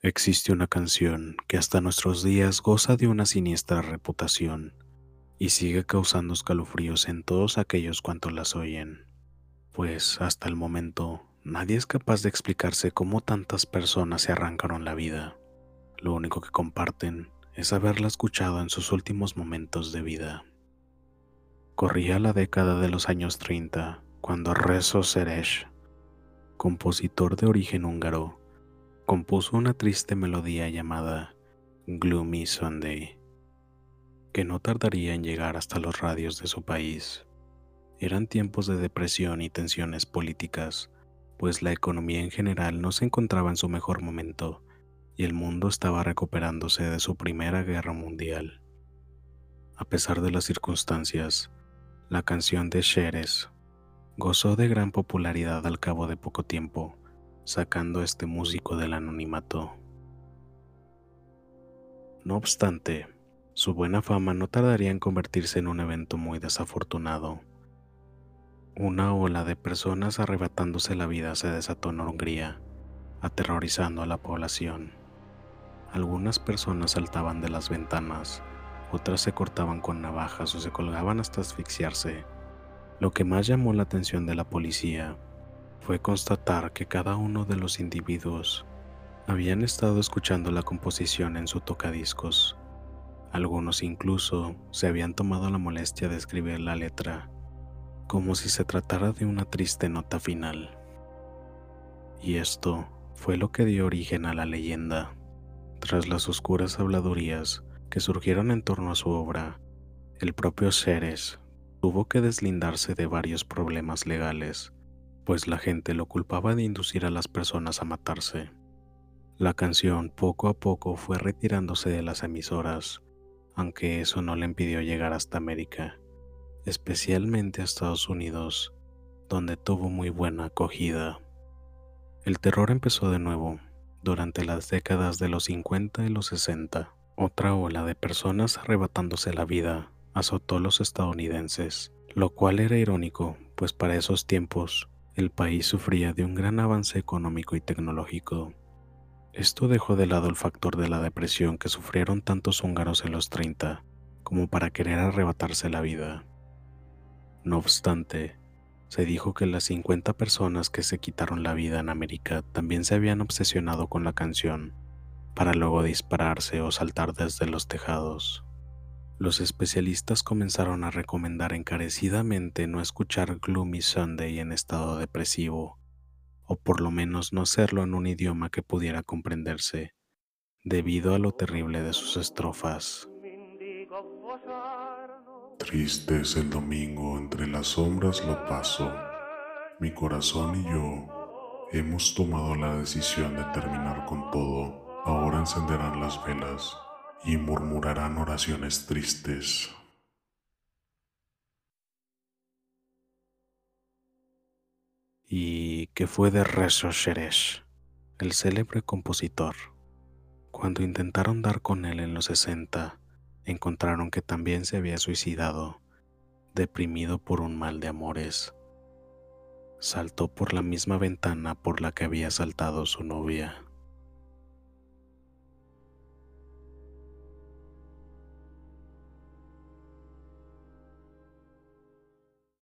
Existe una canción que hasta nuestros días goza de una siniestra reputación y sigue causando escalofríos en todos aquellos cuantos las oyen, pues hasta el momento nadie es capaz de explicarse cómo tantas personas se arrancaron la vida. Lo único que comparten es haberla escuchado en sus últimos momentos de vida. Corría la década de los años 30 cuando Rezo Seresh, compositor de origen húngaro, compuso una triste melodía llamada Gloomy Sunday, que no tardaría en llegar hasta los radios de su país. Eran tiempos de depresión y tensiones políticas, pues la economía en general no se encontraba en su mejor momento y el mundo estaba recuperándose de su primera guerra mundial. A pesar de las circunstancias, la canción de Sheres gozó de gran popularidad al cabo de poco tiempo sacando a este músico del anonimato. No obstante, su buena fama no tardaría en convertirse en un evento muy desafortunado. Una ola de personas arrebatándose la vida se desató en Hungría, aterrorizando a la población. Algunas personas saltaban de las ventanas, otras se cortaban con navajas o se colgaban hasta asfixiarse. Lo que más llamó la atención de la policía fue constatar que cada uno de los individuos habían estado escuchando la composición en su tocadiscos. Algunos incluso se habían tomado la molestia de escribir la letra, como si se tratara de una triste nota final. Y esto fue lo que dio origen a la leyenda. Tras las oscuras habladurías que surgieron en torno a su obra, el propio Ceres tuvo que deslindarse de varios problemas legales pues la gente lo culpaba de inducir a las personas a matarse. La canción poco a poco fue retirándose de las emisoras, aunque eso no le impidió llegar hasta América, especialmente a Estados Unidos, donde tuvo muy buena acogida. El terror empezó de nuevo durante las décadas de los 50 y los 60. Otra ola de personas arrebatándose la vida azotó a los estadounidenses, lo cual era irónico, pues para esos tiempos el país sufría de un gran avance económico y tecnológico. Esto dejó de lado el factor de la depresión que sufrieron tantos húngaros en los 30 como para querer arrebatarse la vida. No obstante, se dijo que las 50 personas que se quitaron la vida en América también se habían obsesionado con la canción, para luego dispararse o saltar desde los tejados los especialistas comenzaron a recomendar encarecidamente no escuchar Gloomy Sunday en estado depresivo, o por lo menos no hacerlo en un idioma que pudiera comprenderse, debido a lo terrible de sus estrofas. Triste es el domingo, entre las sombras lo paso. Mi corazón y yo hemos tomado la decisión de terminar con todo. Ahora encenderán las velas y murmurarán oraciones tristes. ¿Y qué fue de Rezo Sheresh, el célebre compositor? Cuando intentaron dar con él en los 60, encontraron que también se había suicidado, deprimido por un mal de amores. Saltó por la misma ventana por la que había saltado su novia.